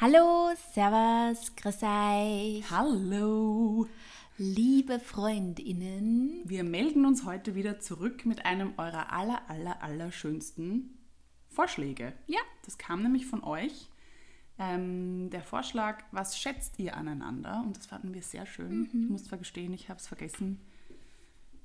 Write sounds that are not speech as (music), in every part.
Hallo, Servus, grüß euch. Hallo! Liebe Freundinnen. Wir melden uns heute wieder zurück mit einem eurer aller, aller, aller schönsten Vorschläge. Ja. Das kam nämlich von euch. Ähm, der Vorschlag, was schätzt ihr aneinander? Und das fanden wir sehr schön. Ich muss zwar gestehen, ich habe es vergessen.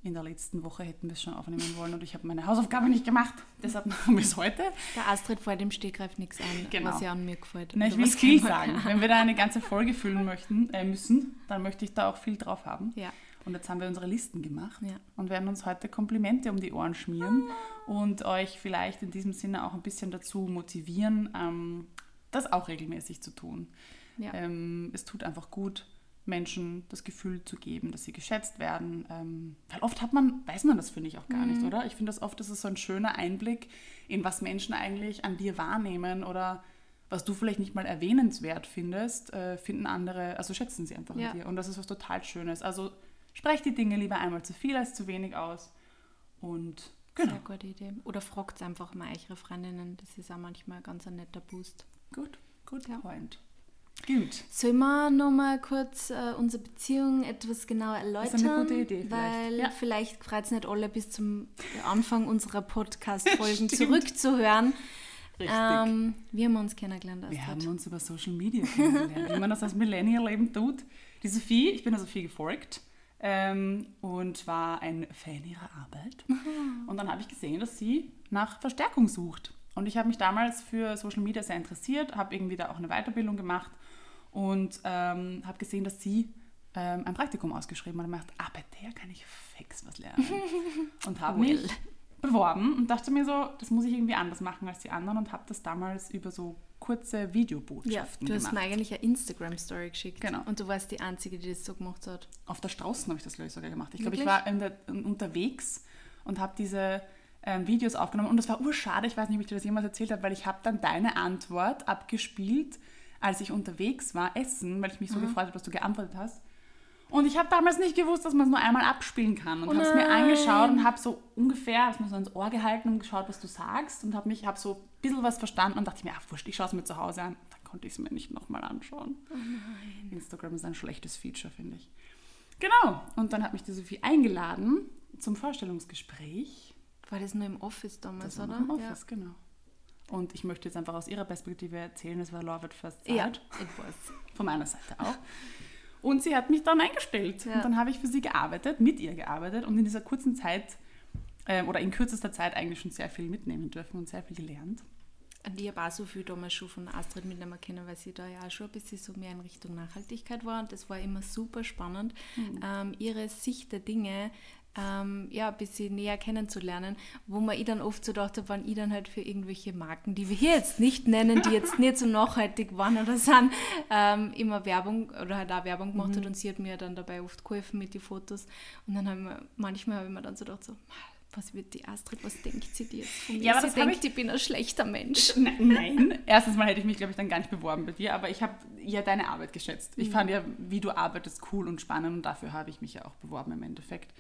In der letzten Woche hätten wir es schon aufnehmen wollen und ich habe meine Hausaufgabe nicht gemacht. Deshalb machen wir es heute. Der Astrid fällt im Stegreif nichts ein, Genau. was ja an mir gefällt. Na, ich will was viel sagen. Wenn wir da eine ganze Folge füllen möchten, äh, müssen, dann möchte ich da auch viel drauf haben. Ja. Und jetzt haben wir unsere Listen gemacht Ja. und werden uns heute Komplimente um die Ohren schmieren und euch vielleicht in diesem Sinne auch ein bisschen dazu motivieren, ähm, das auch regelmäßig zu tun. Ja. Ähm, es tut einfach gut, Menschen das Gefühl zu geben, dass sie geschätzt werden. Ähm, weil oft hat man, weiß man das, finde ich, auch gar Mhm. nicht, oder? Ich finde das oft, das ist so ein schöner Einblick in was Menschen eigentlich an dir wahrnehmen oder was du vielleicht nicht mal erwähnenswert findest, äh, finden andere, also schätzen sie einfach Ja. an dir. Und das ist was total Schönes. Also sprecht die Dinge lieber einmal zu viel als zu wenig aus. Und genau, Sehr gute Idee. Oder fragt einfach mal eure Freundinnen. Das ist auch manchmal ganz ein netter Boost. gut, gut Ja. point. Gut. Sollen wir noch mal kurz äh, unsere Beziehung etwas genauer erläutern? ist eine gute Idee vielleicht. Weil Ja. vielleicht freut es nicht alle bis zum Anfang unserer Podcast-Folgen (laughs) zurückzuhören. Richtig. Ähm, wir haben uns kennengelernt, Wir Astrid. haben uns über Social Media kennengelernt, wie man das als Millennial eben tut. Die Sophie, ich bin der Sophie gefolgt ähm, und war ein Fan ihrer Arbeit. Und dann habe ich gesehen, dass sie nach Verstärkung sucht. Und ich habe mich damals für Social Media sehr interessiert, habe irgendwie da auch eine Weiterbildung gemacht und ähm, habe gesehen, dass sie ähm, ein Praktikum ausgeschrieben hat und gedacht, ah, bei der kann ich fix was lernen. (laughs) Und habe mich beworben und dachte mir so, das muss ich irgendwie anders machen als die anderen und habe das damals über so kurze Videobotschaften Ja, du hast gemacht. mir eigentlich eine Instagram-Story geschickt. Genau. Und du warst die Einzige, die das so gemacht hat. Auf der Straußen habe ich das, glaube ich, sogar gemacht. Ich glaube, ich war der, unterwegs und habe diese ähm, Videos aufgenommen. Und das war urschade, ich weiß nicht, ob ich dir das jemals erzählt habe, weil ich habe dann deine Antwort abgespielt, als ich unterwegs war, essen, weil ich mich so gefreut habe, dass du geantwortet hast. Und ich habe damals nicht gewusst, dass man es nur einmal abspielen kann. Und Oh habe es mir angeschaut und habe so ungefähr, habe es mir so ins Ohr gehalten und geschaut, was du sagst. Und habe mich, habe so ein bisschen was verstanden und dachte mir, ach wurscht, ich schaue es mir zu Hause an. Dann konnte ich es mir nicht nochmal anschauen. Instagram ist ein schlechtes Feature, finde ich. Genau. Und dann hat mich die Sophie eingeladen zum Vorstellungsgespräch. War das nur im Office damals, Das war oder? im Office, genau. Und ich möchte jetzt einfach aus ihrer Perspektive erzählen, es war Love at First Ja, ja Sight. ich weiß. Von meiner Seite auch. Und sie hat mich dann eingestellt. Ja. Und dann habe ich für sie gearbeitet, mit ihr gearbeitet und in dieser kurzen Zeit ähm, oder in kürzester Zeit eigentlich schon sehr viel mitnehmen dürfen und sehr viel gelernt. Und ich habe auch so viel damals schon von Astrid mitnehmen können, weil sie da ja auch schon ein bisschen so mehr in Richtung Nachhaltigkeit war. Und das war immer super spannend, ähm, ihre Sicht der Dinge ähm, ja, ein bisschen näher kennenzulernen, wo man ich dann oft so dachte, wenn ich dann halt für irgendwelche Marken, die wir hier jetzt nicht nennen, die jetzt nicht so nachhaltig waren oder sind, ähm, immer Werbung oder halt auch Werbung gemacht hat und sie hat mir dann dabei oft geholfen mit den Fotos. Und dann haben wir, manchmal habe ich mir dann so gedacht, so, was wird die Astrid, was denkt sie dir jetzt von mir? Ja, aber sie denkt, ich bin ein schlechter Mensch. Nein, nein. (laughs) Erstens mal hätte ich mich, glaube ich, dann gar nicht beworben bei dir, aber ich habe ja deine Arbeit geschätzt. Ich fand ja, wie du arbeitest, cool und spannend und dafür habe ich mich ja auch beworben im Endeffekt.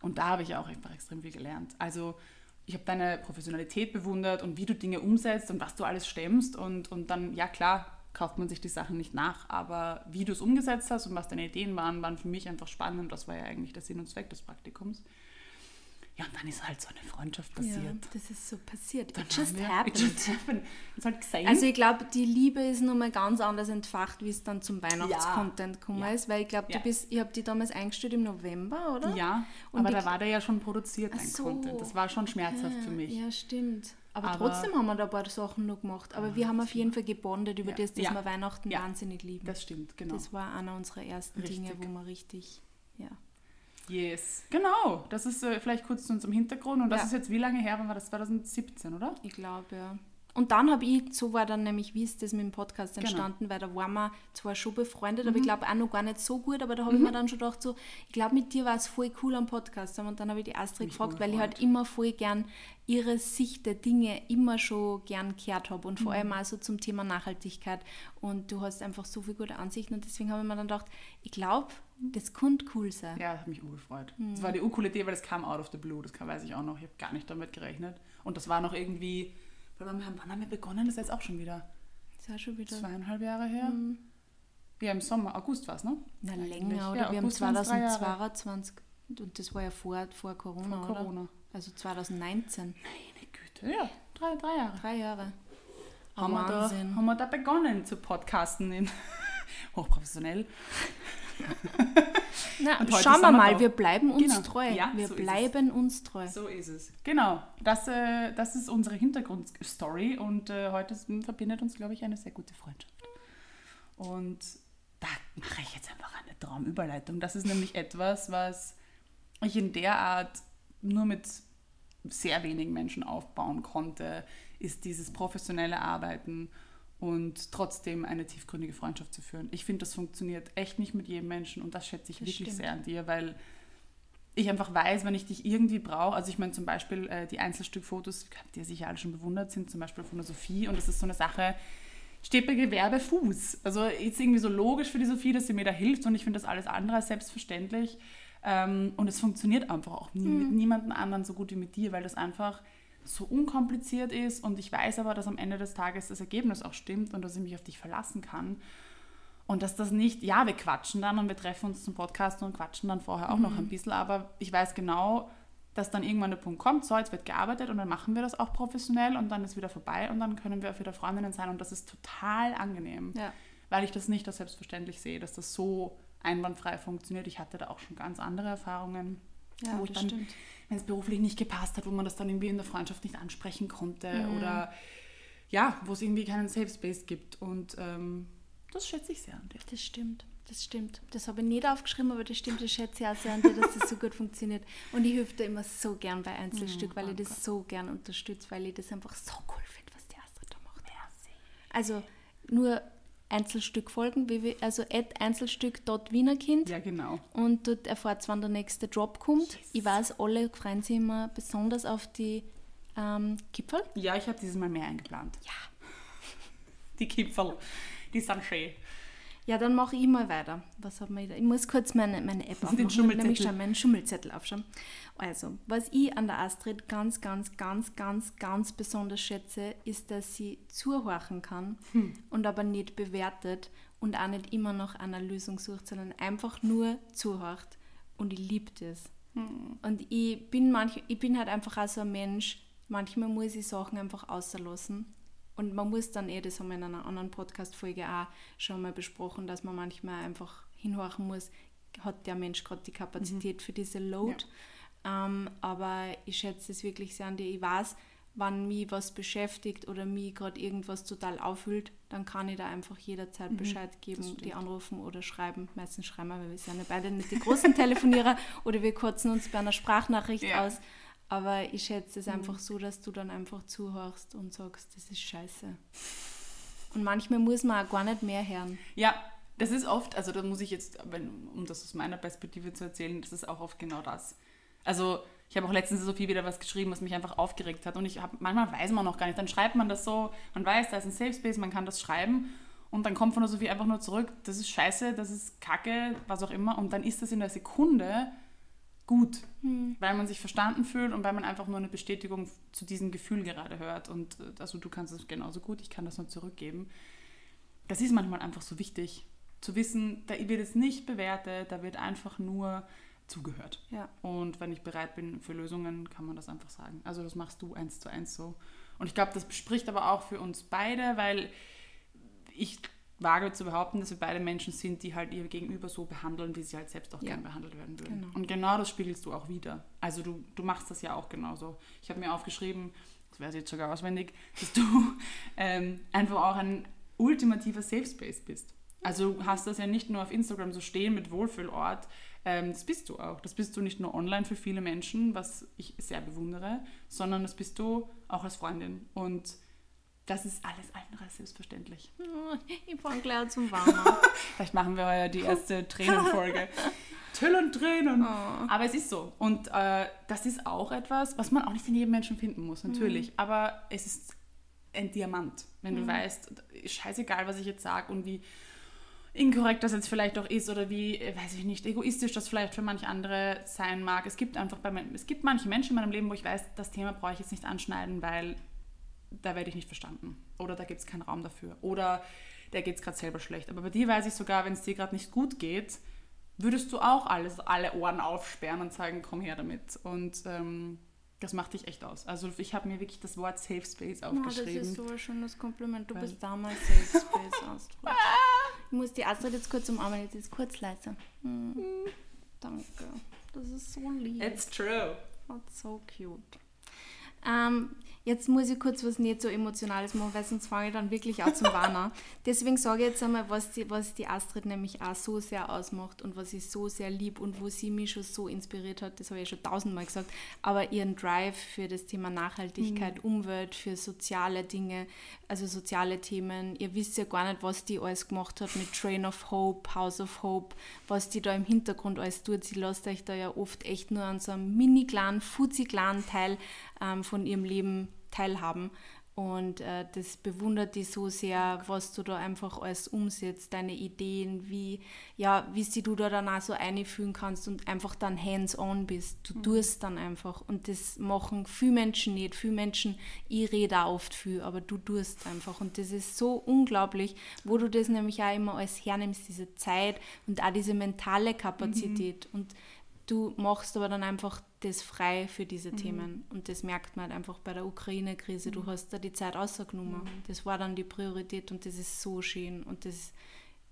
Und da habe ich auch einfach extrem viel gelernt. Also ich habe deine Professionalität bewundert und wie du Dinge umsetzt und was du alles stemmst und, und dann, ja klar, kauft man sich die Sachen nicht nach, aber wie du es umgesetzt hast und was deine Ideen waren, waren für mich einfach spannend das war ja eigentlich der Sinn und Zweck des Praktikums. Ja, und dann ist halt so eine Freundschaft Ja, passiert. das ist so passiert. It just wir- happened. (laughs) It just happened. Gesehen. Also ich glaube, die Liebe ist nochmal ganz anders entfacht, wie es dann zum Weihnachtscontent gekommen Ja. ist, weil ich glaube, Ja. du bist, ich habe die damals eingestellt im November, oder? Ja, Und aber da war der ja schon produziert, dein so. Content. Das war schon schmerzhaft für mich. Ja, stimmt. Aber, Aber- trotzdem haben wir da ein paar Sachen noch gemacht. Aber wir haben auf jeden Fall gebondet über Ja. das, dass Ja. wir Weihnachten Ja. wahnsinnig lieben. Das stimmt, genau. Das war einer unserer ersten Dinge, Richtig. wo wir richtig, ja. Yes. Genau, das ist äh, vielleicht kurz zu unserem Hintergrund. Und das Ja. ist jetzt wie lange her? Wann war das? 2017, oder? Ich glaube, ja. Und dann habe ich, so war dann nämlich, wie ist das mit dem Podcast Genau. entstanden, weil da waren wir zwar schon befreundet, Mhm. aber ich glaube auch noch gar nicht so gut, aber da habe ich mir dann schon gedacht, so, ich glaube, mit dir war es voll cool am Podcast. Und dann habe ich die Astrid Mich gefragt, weil ich halt immer voll gern ihre Sicht der Dinge immer schon gern gehört habe und vor Mhm. allem auch so zum Thema Nachhaltigkeit. Und du hast einfach so viele gute Ansichten und deswegen habe ich mir dann gedacht, ich glaube, das könnte cool sein. Ja, das hat mich urgefreut. Mhm. Das war die urcoole Idee, weil das kam out of the blue. Das weiß ich auch noch. Ich habe gar nicht damit gerechnet. Und das war noch irgendwie, wann haben wann haben wir begonnen? Das ist jetzt auch schon wieder Ist auch schon wieder. zweieinhalb Jahre her. Ja, im Sommer, August war es, ne? Na, Eigentlich. länger, oder? Ja, wir haben August waren's drei Jahre. 2022 und das war ja vor, vor Corona, Vor oder? Corona. Also 2019. Meine Güte, ja, drei, drei Jahre. Drei Jahre. Oh, Haben wir, da, Wahnsinn. haben wir da begonnen zu podcasten in (laughs) hochprofessionell. (laughs) Na, schauen wir mal, wir bleiben uns Genau. treu. Ja, wir so bleiben uns treu. So ist es. Genau, das, äh, das ist unsere Hintergrundstory und äh, heute verbindet uns, glaube ich, eine sehr gute Freundschaft. Und da mache ich jetzt einfach eine Traumüberleitung. Das ist nämlich etwas, was ich in der Art nur mit sehr wenigen Menschen aufbauen konnte, ist dieses professionelle Arbeiten und trotzdem eine tiefgründige Freundschaft zu führen. Ich finde, das funktioniert echt nicht mit jedem Menschen und das schätze ich Das wirklich stimmt. sehr an dir, weil ich einfach weiß, wenn ich dich irgendwie brauche, also ich meine zum Beispiel äh, die Einzelstückfotos, die ihr sicher alle schon bewundert sind, zum Beispiel von der Sophie und das ist so eine Sache, steht bei Gewerbe Fuß. Also ist irgendwie so logisch für die Sophie, dass sie mir da hilft und ich finde das alles andere als selbstverständlich ähm, und es funktioniert einfach auch nie, mit niemandem anderen so gut wie mit dir, weil das einfach so unkompliziert ist und ich weiß aber, dass am Ende des Tages das Ergebnis auch stimmt und dass ich mich auf dich verlassen kann. Und dass das nicht, ja, wir quatschen dann und wir treffen uns zum Podcast und quatschen dann vorher auch noch ein bisschen, aber ich weiß genau, dass dann irgendwann der Punkt kommt, so, jetzt wird gearbeitet und dann machen wir das auch professionell und dann ist wieder vorbei und dann können wir auch wieder Freundinnen sein und das ist total angenehm, Ja. weil ich das nicht als selbstverständlich sehe, dass das so einwandfrei funktioniert. Ich hatte da auch schon ganz andere Erfahrungen, Ja, wo das dann, stimmt. wenn es beruflich nicht gepasst hat, wo man das dann irgendwie in der Freundschaft nicht ansprechen konnte Mhm. oder ja, wo es irgendwie keinen Safe Space gibt und ähm, das schätze ich sehr an dir. Das stimmt. Das stimmt. Das habe ich nicht aufgeschrieben, aber das stimmt. Das schätze ich auch sehr an dir, dass das so gut funktioniert. Und ich helfe dir immer so gern bei Einzelstück, weil ich das so gern unterstütze, weil ich das einfach so cool finde, was die Astrid da macht. Also nur Einzelstück folgen, wie wir, also at Einzelstück.wienerkind. Ja, genau. Und dort erfahrt wann der nächste Drop kommt. Ich weiß, alle freuen sich immer besonders auf die ähm, Gipfel. Ja, ich habe dieses Mal mehr eingeplant. Ja. Die Kipferl, die sind schön. Ja, dann mache ich mal weiter. Was hat man da? Ich muss kurz meine, meine App (laughs) aufmachen. Schummelzettel. Nämlich schon meinen Schummelzettel aufschauen. Also, was ich an der Astrid ganz, ganz, ganz, ganz, ganz besonders schätze, ist, dass sie zuhorchen kann und aber nicht bewertet und auch nicht immer nach einer Lösung sucht, sondern einfach nur zuhört. Und ich liebe das. Und ich bin, manch, ich bin halt einfach auch so ein Mensch, manchmal muss ich Sachen einfach außerlassen. Und man muss dann eh, das haben wir in einer anderen Podcast-Folge auch schon mal besprochen, dass man manchmal einfach hinhorchen muss, hat der Mensch gerade die Kapazität für diese Load. Ähm, aber ich schätze es wirklich sehr an dir. Ich weiß, wann mich was beschäftigt oder mich gerade irgendwas total aufhüllt, dann kann ich da einfach jederzeit Bescheid geben, die anrufen oder schreiben. Meistens schreiben wir, weil wir sind ja beide nicht die großen (laughs) Telefonierer oder wir kurzen uns bei einer Sprachnachricht Ja. aus. Aber ich schätze es einfach so, dass du dann einfach zuhörst und sagst, das ist scheiße. Und manchmal muss man auch gar nicht mehr hören. Ja, das ist oft, also da muss ich jetzt, um das aus meiner Perspektive zu erzählen, das ist auch oft genau das. Also ich habe auch letztens so viel wieder was geschrieben, was mich einfach aufgeregt hat. Und ich habe, manchmal weiß man noch gar nicht, dann schreibt man das so, man weiß, da ist ein Safe Space, man kann das schreiben. Und dann kommt von der Sophie einfach nur zurück, das ist scheiße, das ist kacke, was auch immer. Und dann ist das in der Sekunde gut, weil man sich verstanden fühlt und weil man einfach nur eine Bestätigung zu diesem Gefühl gerade hört. Und äh, also du kannst es genauso gut, ich kann das nur zurückgeben. Das ist manchmal einfach so wichtig, zu wissen, da wird es nicht bewertet, da wird einfach nur zugehört. Ja. Und wenn ich bereit bin für Lösungen, kann man das einfach sagen. Also das machst du eins zu eins so. Und ich glaube, das spricht aber auch für uns beide, weil ich wage zu behaupten, dass wir beide Menschen sind, die halt ihr Gegenüber so behandeln, wie sie halt selbst auch Ja. gern behandelt werden würden. Genau. Und genau das spiegelst du auch wieder. Also du, du machst das ja auch genauso. Ich habe mir aufgeschrieben, das wäre jetzt sogar auswendig, dass du (laughs) ähm, einfach auch ein ultimativer Safe Space bist. Also du hast das ja nicht nur auf Instagram so stehen mit Wohlfühlort, ähm, das bist du auch. Das bist du nicht nur online für viele Menschen, was ich sehr bewundere, sondern das bist du auch als Freundin. Und das ist alles andere als selbstverständlich. (laughs) Ich fange gleich zum Warmen. (laughs) Vielleicht machen wir ja die erste (laughs) Tränenfolge. Till und Tränen. Oh. Aber es ist so. Und äh, das ist auch etwas, was man auch nicht in jedem Menschen finden muss, natürlich. Aber es ist ein Diamant, wenn du weißt, scheißegal, was ich jetzt sage und wie inkorrekt das jetzt vielleicht auch ist oder wie, äh, weiß ich nicht, egoistisch das vielleicht für manche andere sein mag. Es gibt einfach bei, es gibt manche Menschen in meinem Leben, wo ich weiß, das Thema brauche ich jetzt nicht anschneiden, weil da werde ich nicht verstanden. Oder da gibt es keinen Raum dafür. Oder der geht es gerade selber schlecht. Aber bei dir weiß ich sogar, wenn es dir gerade nicht gut geht, würdest du auch alles, alle Ohren aufsperren und sagen, komm her damit. Und ähm, das macht dich echt aus. Also ich habe mir wirklich das Wort Safe Space aufgeschrieben. Oh, das ist so ein schönes Kompliment. Du bist damals Safe Space (laughs) Astrid. ich muss die Astrid jetzt kurz umarmen, jetzt ist kurz leiser. Hm. Danke. Das ist so lieb. It's true. That's so cute. Ähm, Jetzt muss ich kurz was nicht so Emotionales machen, weil sonst fange ich dann wirklich auch zum Warner. (laughs) Deswegen sage ich jetzt einmal, was die, was die Astrid nämlich auch so sehr ausmacht und was ich so sehr lieb und wo sie mich schon so inspiriert hat, das habe ich ja schon tausendmal gesagt, aber ihren Drive für das Thema Nachhaltigkeit, mhm. Umwelt, für soziale Dinge, also soziale Themen. Ihr wisst ja gar nicht, was die alles gemacht hat mit Train of Hope, House of Hope, was die da im Hintergrund alles tut. Sie lässt euch da ja oft echt nur an so einem mini kleinen, fuzzi kleinen Teil ähm, von ihrem Leben teilhaben. Und äh, das bewundert die so sehr, was du da einfach alles umsetzt, deine Ideen, wie, ja, wie sie du da dann auch so einfühlen kannst und einfach dann hands-on bist. Du mhm. tust dann einfach. Und das machen viele Menschen nicht. Viele Menschen, ich rede auch oft viel, aber du tust einfach. Und das ist so unglaublich, wo du das nämlich auch immer alles hernimmst, diese Zeit und auch diese mentale Kapazität. Mhm. Und du machst aber dann einfach das frei für diese mhm. Themen. Und das merkt man halt einfach bei der Ukraine-Krise. Du mhm. hast da die Zeit ausgenommen. Mhm. Das war dann die Priorität und das ist so schön und das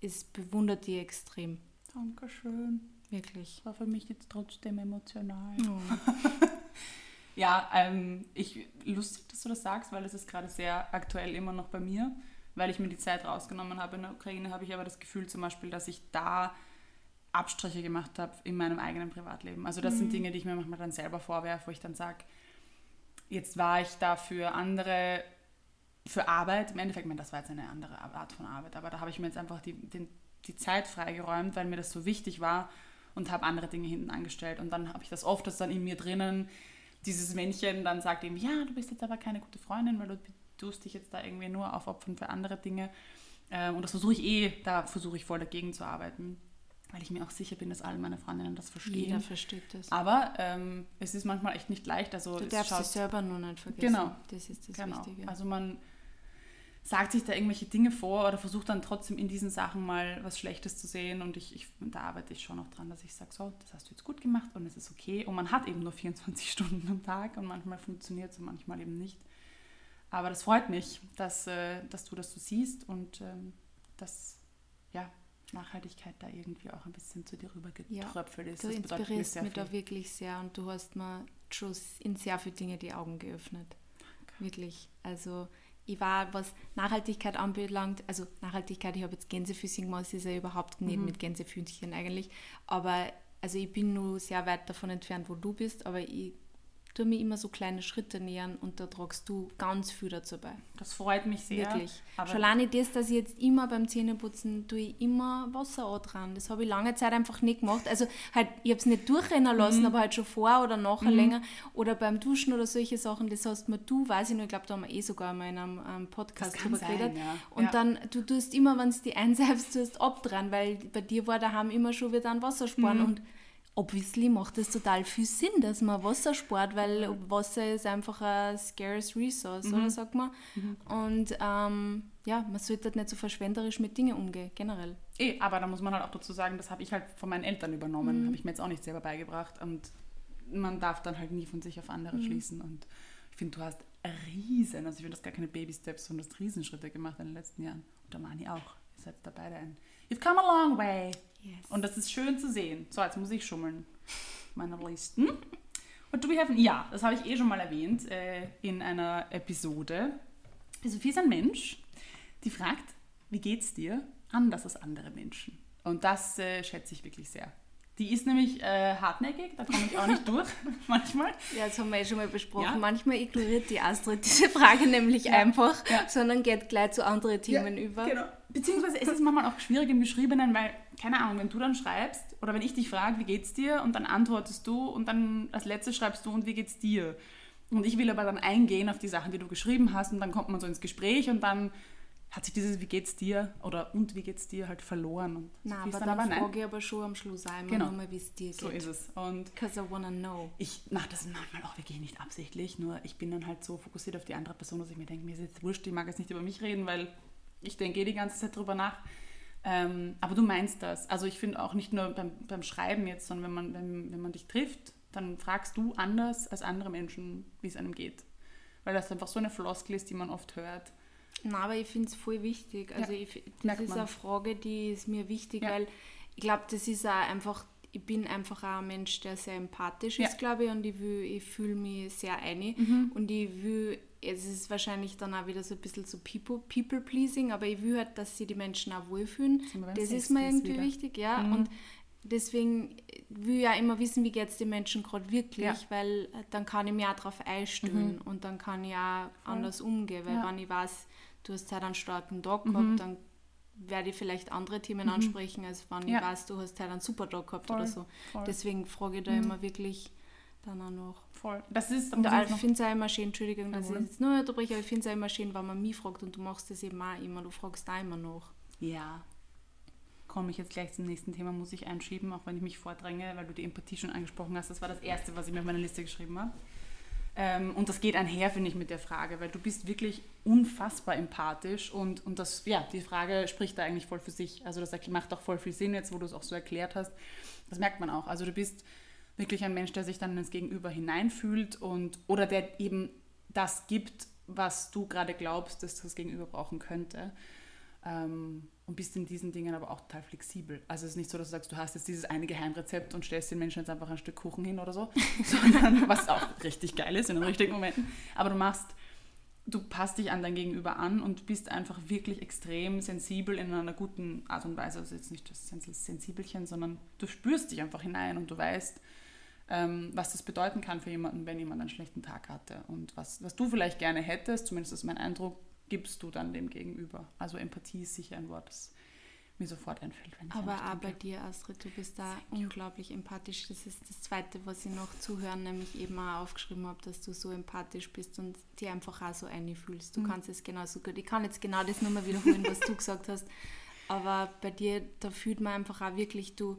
ist, bewundert die extrem. Dankeschön. Wirklich. War für mich jetzt trotzdem emotional. Oh. (laughs) ja, ähm, ich, lustig, dass du das sagst, weil es ist gerade sehr aktuell immer noch bei mir, weil ich mir die Zeit rausgenommen habe in der Ukraine, habe ich aber das Gefühl zum Beispiel, dass ich da Abstriche gemacht habe in meinem eigenen Privatleben. Also das mhm. sind Dinge, die ich mir manchmal dann selber vorwerfe, wo ich dann sage, jetzt war ich da für andere, für Arbeit, im Endeffekt, ich meine, das war jetzt eine andere Art von Arbeit, aber da habe ich mir jetzt einfach die, den, die Zeit freigeräumt, weil mir das so wichtig war und habe andere Dinge hinten angestellt. Und dann habe ich das oft, dass dann in mir drinnen dieses Männchen dann sagt ihm, ja, du bist jetzt aber keine gute Freundin, weil du tust dich jetzt da irgendwie nur aufopfern für andere Dinge. Ähm, und das versuche ich eh, da versuche ich voll dagegen zu arbeiten weil ich mir auch sicher bin, dass alle meine Freundinnen das verstehen. Jeder versteht das. Aber ähm, es ist manchmal echt nicht leicht. Also du darfst dich selber nur nicht vergessen. Genau. Das ist das genau. Wichtige. Also man sagt sich da irgendwelche Dinge vor oder versucht dann trotzdem in diesen Sachen mal was Schlechtes zu sehen und ich, ich da arbeite ich schon noch dran, dass ich sage, so, das hast du jetzt gut gemacht und es ist okay und man hat eben nur 24 (laughs) Stunden am Tag und manchmal funktioniert es und manchmal eben nicht. Aber das freut mich, dass, äh, dass du das so siehst und ähm, dass, ja, Nachhaltigkeit da irgendwie auch ein bisschen zu dir rüber getröpfelt ja, ist. Du das inspirierst mich da wirklich sehr und du hast mir schon in sehr viele Dinge die Augen geöffnet. Danke. Wirklich. Also ich war, was Nachhaltigkeit anbelangt, also Nachhaltigkeit, ich habe jetzt Gänsefüßchen gemacht, ist ja überhaupt nicht mhm. mit Gänsefüßchen eigentlich, aber also ich bin nur sehr weit davon entfernt, wo du bist, aber ich tue mir immer so kleine Schritte nähern und da tragst du ganz viel dazu bei. Das freut mich sehr. Wirklich. Aber Schon alleine das, dass ich jetzt immer beim Zähneputzen tue ich immer Wasser dran. Das habe ich lange Zeit einfach nicht gemacht. Also halt, ich habe es nicht durchrennen lassen, mhm. aber halt schon vor oder nachher mhm. länger. Oder beim Duschen oder solche Sachen, das hast mir du, weiß ich noch, ich glaube, da haben wir eh sogar mal in einem, einem Podcast drüber geredet. Ja. Und ja. dann, du tust immer, wenn es die einseifst, (laughs) tust ab dran, weil bei dir war daheim immer schon wieder ein Wasser sparen mhm. und obviously macht es total viel Sinn, dass man Wasser spart, weil Wasser ist einfach ein scarce resource, mhm. oder sagt man. Mhm. Und ähm, ja, man sollte nicht so verschwenderisch mit Dingen umgehen, generell. Eh, aber da muss man halt auch dazu sagen, das habe ich halt von meinen Eltern übernommen, mhm. habe ich mir jetzt auch nicht selber beigebracht und man darf dann halt nie von sich auf andere mhm. schließen und ich finde, du hast riesen, also ich finde das gar keine Baby-Steps, sondern du hast Riesenschritte gemacht in den letzten Jahren und der Mani auch. Ihr seid da beide ein You've come a long way. Yes. Und das ist schön zu sehen. So, jetzt muss ich schummeln. Meine Listen. Und do we have... Ja, das habe ich eh schon mal erwähnt äh, in einer Episode. Die Sophie ist ein Mensch, die fragt, wie geht's dir anders als andere Menschen? Und das äh, schätze ich wirklich sehr. Die ist nämlich äh, hartnäckig, da komme ich auch nicht (laughs) durch, manchmal. Ja, das haben wir ja schon mal besprochen. Ja. Manchmal ignoriert die Astrid diese Frage nämlich ja. einfach, ja. sondern geht gleich zu anderen Themen über. Genau. Beziehungsweise ist es manchmal auch schwierig im Geschriebenen, weil, keine Ahnung, wenn du dann schreibst oder wenn ich dich frage, wie geht's dir und dann antwortest du und dann als letztes schreibst du und wie geht's dir? Und ich will aber dann eingehen auf die Sachen, die du geschrieben hast und dann kommt man so ins Gespräch und dann hat sich dieses Wie geht's dir oder und wie geht's dir halt verloren. Und Na, aber dann frage ich aber schon am Schluss einmal Genau. wie es dir geht. So ist es. Und Because I wanna know. ich mache das manchmal auch wirklich nicht absichtlich, nur ich bin dann halt so fokussiert auf die andere Person, dass ich mir denke, mir ist jetzt wurscht, ich mag jetzt nicht über mich reden, weil ich denke eh die ganze Zeit drüber nach. Ähm, aber du meinst das. Also ich finde auch nicht nur beim, beim Schreiben jetzt, sondern wenn man, wenn, wenn man dich trifft, dann fragst du anders als andere Menschen, wie es einem geht. Weil das einfach so eine Floskel ist, die man oft hört. Na, aber ich finde es voll wichtig. Also Ja, ich, das ist man. eine Frage, die ist mir wichtig, Ja. weil ich glaube, das ist auch einfach, ich bin einfach auch ein Mensch, der sehr empathisch Ja. ist, glaube ich, und ich, will- ich fühle mich sehr einig. Mhm. Und ich will, es ist wahrscheinlich dann auch wieder so ein bisschen so People- People-Pleasing, aber ich will halt, dass sie die Menschen auch wohlfühlen. Das ist mir irgendwie wieder. wichtig, ja. Mhm. Und deswegen will ich ja immer wissen, wie geht es den Menschen gerade wirklich, Ja. weil äh, dann kann ich mich auch darauf einstellen und dann kann ich auch anders umgehen, weil Ja. wenn ich weiß, du hast halt einen starken Tag Mhm. gehabt, dann werde ich vielleicht andere Themen ansprechen, als wenn Ja. ich weiß, du hast halt einen super Tag gehabt Voll, oder so. voll. Deswegen frage ich da immer wirklich dann auch noch. Voll. Das ist Und ich finde es auch immer schön, Entschuldigung, dass ich jetzt nur unterbreche, aber ich finde es auch immer schön, wenn man mich fragt und du machst das eben auch immer, du fragst da immer noch. Ja. Komme ich jetzt gleich zum nächsten Thema, muss ich einschieben, auch wenn ich mich vordränge, weil du die Empathie schon angesprochen hast. Das war das Erste, was ich mir auf meiner Liste geschrieben habe. Ähm, und das geht einher, finde ich, mit der Frage, weil du bist wirklich unfassbar empathisch und, und das, ja, die Frage spricht da eigentlich voll für sich. Also das macht auch voll viel Sinn jetzt, wo du es auch so erklärt hast. Das merkt man auch. Also du bist wirklich ein Mensch, der sich dann ins Gegenüber hineinfühlt und oder der eben das gibt, was du gerade glaubst, dass das Gegenüber brauchen könnte. Ähm, und bist in diesen Dingen aber auch total flexibel. Also es ist nicht so, dass du sagst, du hast jetzt dieses eine Geheimrezept und stellst den Menschen jetzt einfach ein Stück Kuchen hin oder so, (laughs) sondern was auch richtig geil ist in den richtigen Momenten. Aber du machst, du passt dich an dein Gegenüber an und bist einfach wirklich extrem sensibel in einer guten Art und Weise. Also jetzt nicht das Sens- Sensibelchen, sondern du spürst dich einfach hinein und du weißt, ähm, was das bedeuten kann für jemanden, wenn jemand einen schlechten Tag hatte. Und was, was du vielleicht gerne hättest, zumindest ist mein Eindruck, gibst du dann dem Gegenüber. Also Empathie ist sicher ein Wort, das mir sofort einfällt. Wenn ich Aber auch bei dir, Astrid, du bist da unglaublich empathisch. Das ist das Zweite, was ich noch zuhören, nämlich eben auch aufgeschrieben habe, dass du so empathisch bist und dir einfach auch so einfühlst. Du Mhm. kannst es genauso gut. Ich kann jetzt genau das nochmal wiederholen, was du (laughs) gesagt hast. Aber bei dir, da fühlt man einfach auch wirklich, du,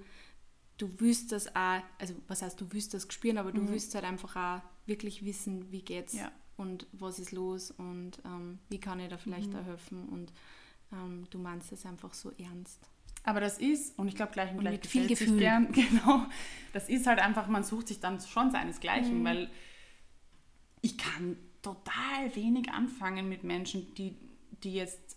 du willst das auch, also was heißt, du willst das spüren, aber du willst halt einfach auch wirklich wissen, wie geht's Mhm. Ja. und was ist los und ähm, wie kann ich da vielleicht Mhm. auch helfen und ähm, du meinst es einfach so ernst. Aber das ist, und ich glaube gleich und gleich mit viel Gefühl. gern, (laughs) genau, das ist halt einfach, man sucht sich dann schon seinesgleichen, weil ich kann total wenig anfangen mit Menschen, die, die jetzt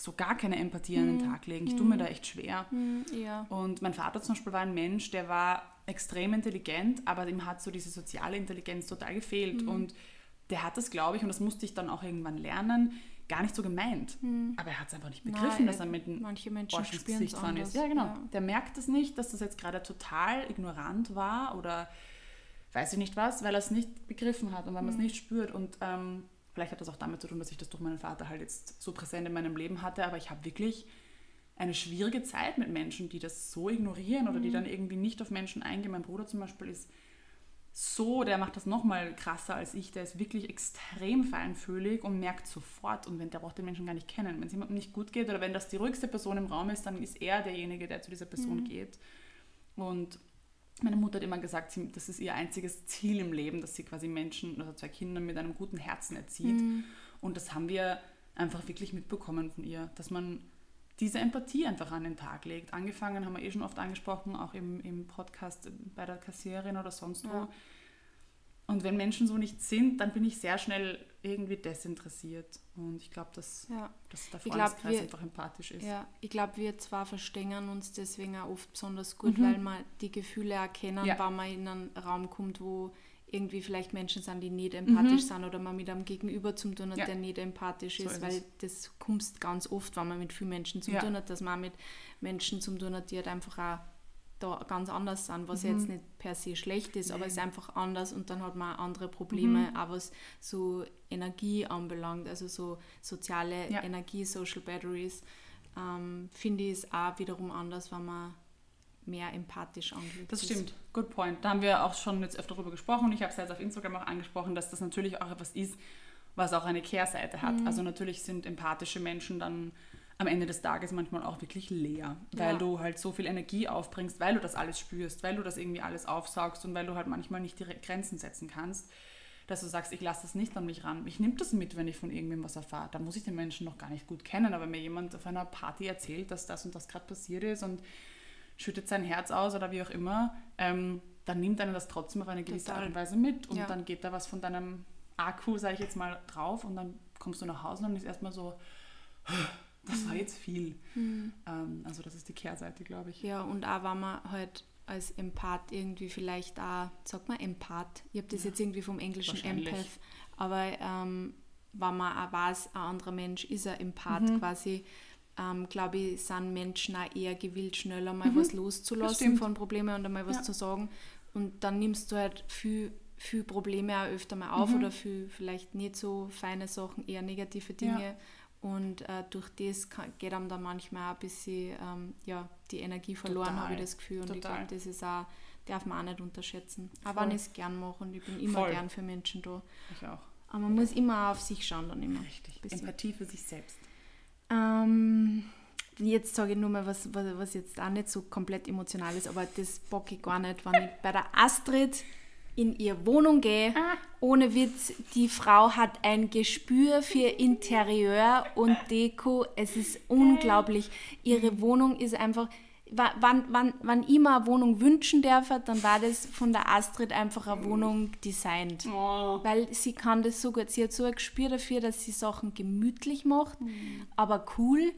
so gar keine Empathie an den Tag legen. Ich tue mir da echt schwer. Ja. Und mein Vater zum Beispiel war ein Mensch, der war extrem intelligent, aber ihm hat so diese soziale Intelligenz total gefehlt. Und der hat das, glaube ich, und das musste ich dann auch irgendwann lernen, gar nicht so gemeint. Aber er hat es einfach nicht begriffen, Nein, dass er mit einem manche Menschen Gesicht fahren ist. Ja, genau. ja. Der merkt es nicht, dass das jetzt gerade total ignorant war oder weiß ich nicht was, weil er es nicht begriffen hat und weil man Mhm. es nicht spürt. Und ähm, vielleicht hat das auch damit zu tun, dass ich das durch meinen Vater halt jetzt so präsent in meinem Leben hatte, aber ich habe wirklich eine schwierige Zeit mit Menschen, die das so ignorieren oder Mhm. die dann irgendwie nicht auf Menschen eingehen. Mein Bruder zum Beispiel ist so, der macht das noch mal krasser als ich, der ist wirklich extrem feinfühlig und merkt sofort und wenn der braucht den Menschen gar nicht kennen. Wenn es jemandem nicht gut geht oder wenn das die ruhigste Person im Raum ist, dann ist er derjenige, der zu dieser Person geht. Und meine Mutter hat immer gesagt, sie- das ist ihr einziges Ziel im Leben, dass sie quasi Menschen oder zwei Kinder mit einem guten Herzen erzieht. Und das haben wir einfach wirklich mitbekommen von ihr, dass man diese Empathie einfach an den Tag legt. Angefangen haben wir eh schon oft angesprochen, auch im, im Podcast bei der Kassiererin oder sonst wo. Ja. Und wenn Menschen so nicht sind, dann bin ich sehr schnell irgendwie desinteressiert. Und ich glaube, dass, Ja. dass der glaub, Freundeskreis einfach empathisch ist. Ja, ich glaube, wir zwar verstehen uns deswegen auch oft besonders gut, weil wir die Gefühle erkennen, Mhm. Ja. wenn man in einen Raum kommt, wo irgendwie vielleicht Menschen sind, die nicht empathisch sind oder man mit einem Gegenüber zum tun hat, Mhm. Ja. der nicht empathisch So ist, ist weil das kommt ganz oft, wenn man mit vielen Menschen zu Ja. tun hat, dass man mit Menschen zu tun hat, die halt einfach auch da ganz anders sind, was Mhm. jetzt nicht per se schlecht ist, aber es ist einfach anders und dann hat man auch andere Probleme, Mhm. auch was so Energie anbelangt, also so soziale Ja. Energie, Social Batteries, ähm, finde ich es auch wiederum anders, wenn man mehr empathisch angeht. Das stimmt, good point. Da haben wir auch schon jetzt öfter darüber gesprochen. Ich habe es jetzt auf Instagram auch angesprochen, dass das natürlich auch etwas ist, was auch eine Kehrseite hat. Also natürlich sind empathische Menschen dann am Ende des Tages manchmal auch wirklich leer, weil Ja. du halt so viel Energie aufbringst, weil du das alles spürst, weil du das irgendwie alles aufsaugst und weil du halt manchmal nicht direkt Grenzen setzen kannst, dass du sagst, ich lasse das nicht an mich ran. Ich nehme das mit, wenn ich von irgendwem was erfahre. Da muss ich den Menschen noch gar nicht gut kennen, aber mir jemand auf einer Party erzählt, dass das und das gerade passiert ist und schüttet sein Herz aus oder wie auch immer, ähm, dann nimmt einer das trotzdem auf eine gewisse Total. Art und Weise mit und Ja. dann geht da was von deinem Akku, sage ich jetzt mal, drauf und dann kommst du nach Hause und ist erstmal so, das war jetzt viel. Ähm, also das ist die Kehrseite, glaube ich. Ja, und auch wenn man halt als Empath irgendwie vielleicht auch, sag mal Empath, ich habe das jetzt irgendwie vom englischen. Empath, aber ähm, wenn man auch weiß, ein anderer Mensch ist ein Empath Mhm. quasi, ähm, glaube ich, sind Menschen auch eher gewillt, schneller mal was loszulassen von Problemen und einmal was Ja. zu sagen. Und dann nimmst du halt viel, viel Probleme auch öfter mal auf Mhm. oder viel vielleicht nicht so feine Sachen, eher negative Dinge. Ja. Und äh, durch das kann, geht einem dann manchmal auch ein bisschen ähm, ja, die Energie verloren, habe ich das Gefühl. Und ich Total. glaube, das ist auch, darf man auch nicht unterschätzen. Voll. wenn ich es gern mache und ich bin immer Voll. gern für Menschen da. Ich auch. Aber man muss immer auf sich schauen dann immer. Richtig. Bisschen. Empathie für sich selbst. Ähm, jetzt sage ich nur mal was, was, was jetzt auch nicht so komplett emotional ist, aber das bock ich gar nicht, wenn ich bei der Astrid in ihre Wohnung gehe. Ohne Witz, die Frau hat ein Gespür für Interieur und (laughs) Deko. Es ist unglaublich. Ihre Wohnung ist einfach. wa- Wann, wann, wann ich mir eine Wohnung wünschen darf, dann war das von der Astrid einfach eine Wohnung designt. Oh. Weil sie kann das so gut. Sie hat so ein Gespür dafür, dass sie Sachen gemütlich macht, aber cool.